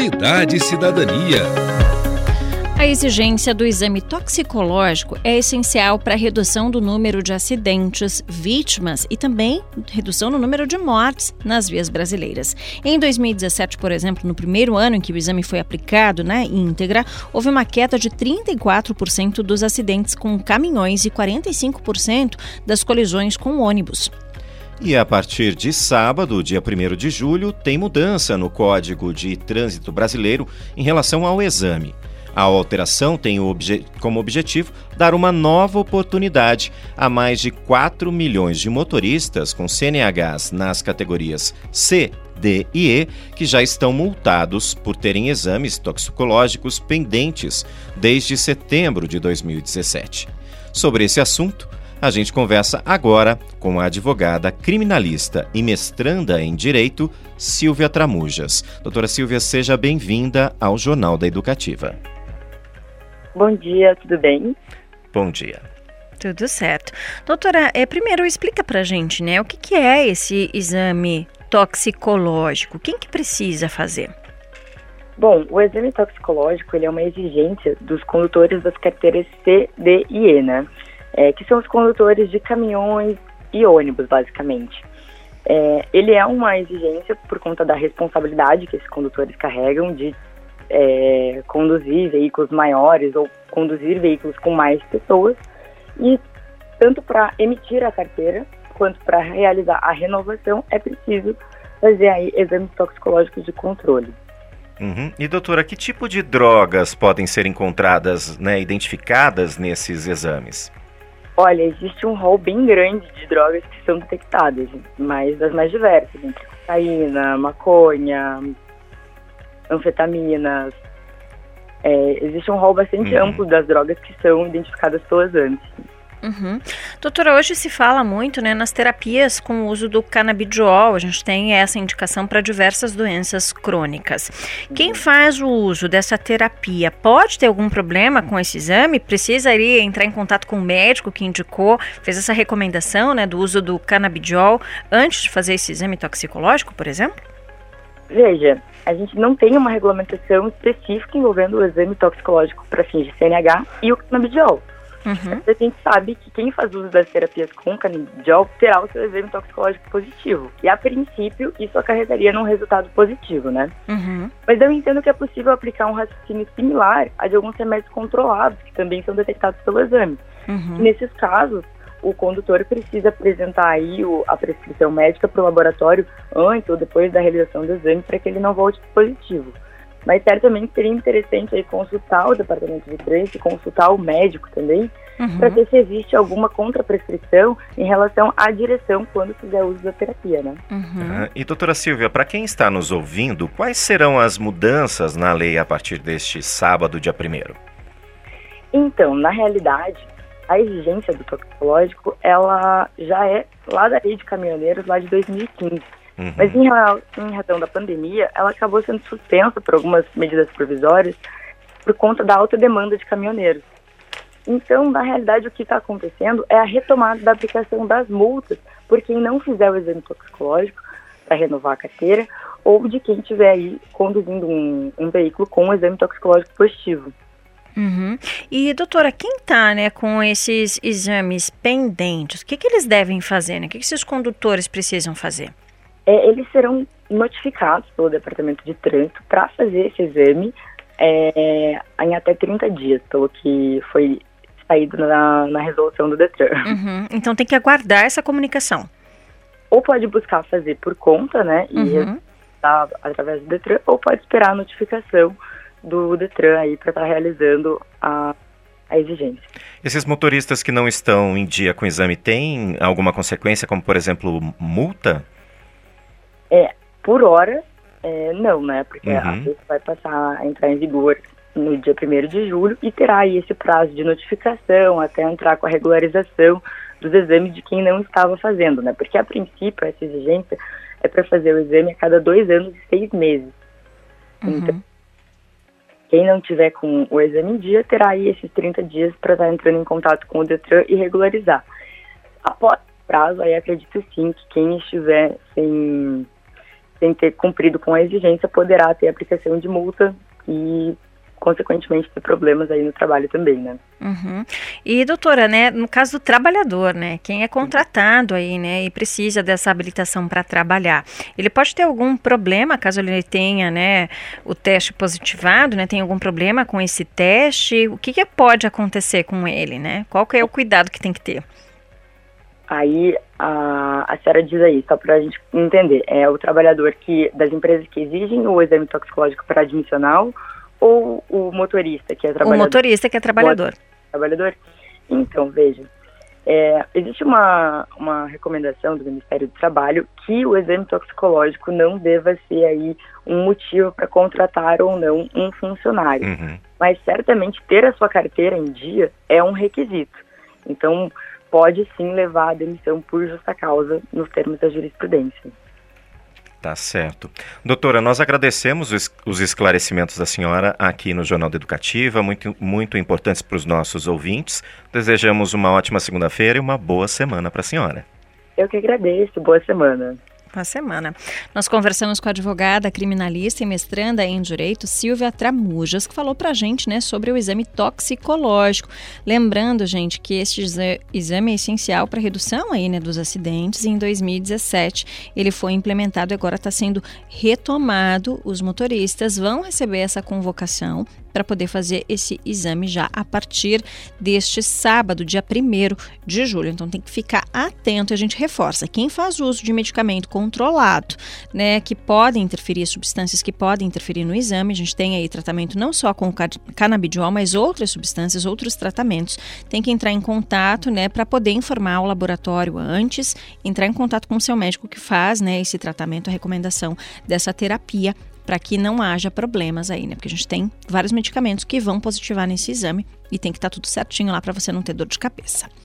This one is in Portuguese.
Cidade e Cidadania. A exigência do exame toxicológico é essencial para a redução do número de acidentes, vítimas e também redução no número de mortes nas vias brasileiras. Em 2017, por exemplo, no primeiro ano em que o exame foi aplicado na íntegra, houve uma queda de 34% dos acidentes com caminhões e 45% das colisões com ônibus. E a partir de sábado, dia 1 de julho, tem mudança no Código de Trânsito Brasileiro em relação ao exame. A alteração tem como objetivo dar uma nova oportunidade a mais de 4 milhões de motoristas com CNHs nas categorias C, D e E que já estão multados por terem exames toxicológicos pendentes desde setembro de 2017. Sobre esse assunto, a gente conversa agora com a advogada criminalista e mestranda em Direito, Silvia Tramujas. Doutora Silvia, seja bem-vinda ao Jornal da Educativa. Bom dia, tudo bem? Bom dia. Tudo certo. Doutora, é, primeiro explica pra gente, né, o que, que é esse exame toxicológico? Quem que precisa fazer? Bom, o exame toxicológico ele é uma exigência dos condutores das carteiras C, D e E, né? É, que são os condutores de caminhões e ônibus, basicamente. É, ele é uma exigência por conta da responsabilidade que esses condutores carregam de é, conduzir veículos maiores ou conduzir veículos com mais pessoas e tanto para emitir a carteira quanto para realizar a renovação é preciso fazer aí exames toxicológicos de controle. Uhum. E doutora, que tipo de drogas podem ser encontradas, né, identificadas nesses exames? Olha, existe um rol bem grande de drogas que são detectadas, mas das mais diversas, entre cocaína, maconha, anfetaminas. É, existe um rol bastante uhum. amplo das drogas que são identificadas pelas ANSI. Uhum. Doutora, hoje se fala muito né, nas terapias com o uso do canabidiol. A gente tem essa indicação para diversas doenças crônicas. Quem faz o uso dessa terapia pode ter algum problema com esse exame? Precisaria entrar em contato com o médico que indicou, fez essa recomendação né, do uso do canabidiol antes de fazer esse exame toxicológico, por exemplo? Veja, a gente não tem uma regulamentação específica envolvendo o exame toxicológico para fins de CNH e o canabidiol. Uhum. A gente sabe que quem faz uso das terapias com canabidiol terá o seu exame toxicológico positivo. E a princípio, isso acarretaria num resultado positivo, né? Uhum. Mas eu entendo que é possível aplicar um raciocínio similar a de alguns remédios controlados, que também são detectados pelo exame. Uhum. Nesses casos, o condutor precisa apresentar aí o, a prescrição médica para o laboratório antes ou depois da realização do exame para que ele não volte positivo. Mas certamente seria interessante aí consultar o departamento de trânsito, consultar o médico também, uhum. para ver se existe alguma contraprescrição em relação à direção quando fizer uso da terapia, né? Uhum. e doutora Silvia, para quem está nos ouvindo, quais serão as mudanças na lei a partir deste sábado, dia 1 Então, na realidade, a exigência do toxicológico, ela já é lá da lei de caminhoneiros, lá de 2015. Uhum. Mas em, em razão da pandemia, ela acabou sendo suspensa por algumas medidas provisórias por conta da alta demanda de caminhoneiros. Então, na realidade, o que está acontecendo é a retomada da aplicação das multas por quem não fizer o exame toxicológico para renovar a carteira ou de quem estiver aí conduzindo um, um veículo com um exame toxicológico positivo. Uhum. E, doutora, quem está né, com esses exames pendentes, o que, que eles devem fazer? Né? O que, que esses condutores precisam fazer? É, eles serão notificados pelo Departamento de Trânsito para fazer esse exame é, em até 30 dias, pelo que foi saído na, na resolução do Detran. Uhum. Então tem que aguardar essa comunicação. Ou pode buscar fazer por conta, né, e uhum. através do Detran, ou pode esperar a notificação do Detran aí para estar tá realizando a, a exigência. Esses motoristas que não estão em dia com o exame têm alguma consequência, como por exemplo multa? É, por hora, é, não, né? Porque uhum. a lei vai passar a entrar em vigor no dia 1 de julho e terá aí esse prazo de notificação até entrar com a regularização dos exames de quem não estava fazendo, né? Porque a princípio essa exigência é para fazer o exame a cada dois anos e seis meses. Uhum. Então, quem não tiver com o exame em dia terá aí esses 30 dias para estar entrando em contato com o Detran e regularizar. Após o prazo, aí acredito sim que quem estiver sem sem ter cumprido com a exigência, poderá ter aplicação de multa e consequentemente ter problemas aí no trabalho também, né? Uhum. E doutora, né, no caso do trabalhador, né, quem é contratado aí, né, e precisa dessa habilitação para trabalhar, ele pode ter algum problema caso ele tenha, né, o teste positivado, né, tem algum problema com esse teste? O que, que pode acontecer com ele, né? Qual que é o cuidado que tem que ter? Aí a, a senhora diz aí, só para a gente entender, é o trabalhador que das empresas que exigem o exame toxicológico para admissional ou o motorista que é trabalhador? O motorista que é trabalhador. Trabalhador? Então, veja, é, existe uma, uma recomendação do Ministério do Trabalho que o exame toxicológico não deva ser aí um motivo para contratar ou não um funcionário. Uhum. Mas certamente ter a sua carteira em dia é um requisito. Então, pode sim levar à demissão por justa causa nos termos da jurisprudência. Tá certo. Doutora, nós agradecemos os esclarecimentos da senhora aqui no Jornal da Educativa, muito, muito importantes para os nossos ouvintes. Desejamos uma ótima segunda-feira e uma boa semana para a senhora. Eu que agradeço. Boa semana uma semana. Nós conversamos com a advogada, criminalista e mestranda em Direito, Silvia Tramujas, que falou para a gente né, sobre o exame toxicológico. Lembrando, gente, que este exame é essencial para redução aí, né, dos acidentes. Em 2017, ele foi implementado e agora está sendo retomado. Os motoristas vão receber essa convocação para poder fazer esse exame já a partir deste sábado, dia 1 de julho. Então tem que ficar atento. A gente reforça: quem faz uso de medicamento controlado, né, que podem interferir, substâncias que podem interferir no exame, a gente tem aí tratamento não só com canabidiol, mas outras substâncias, outros tratamentos. Tem que entrar em contato, né, para poder informar o laboratório antes, entrar em contato com o seu médico que faz, né, esse tratamento, a recomendação dessa terapia para que não haja problemas aí, né? Porque a gente tem vários medicamentos que vão positivar nesse exame e tem que estar tá tudo certinho lá para você não ter dor de cabeça.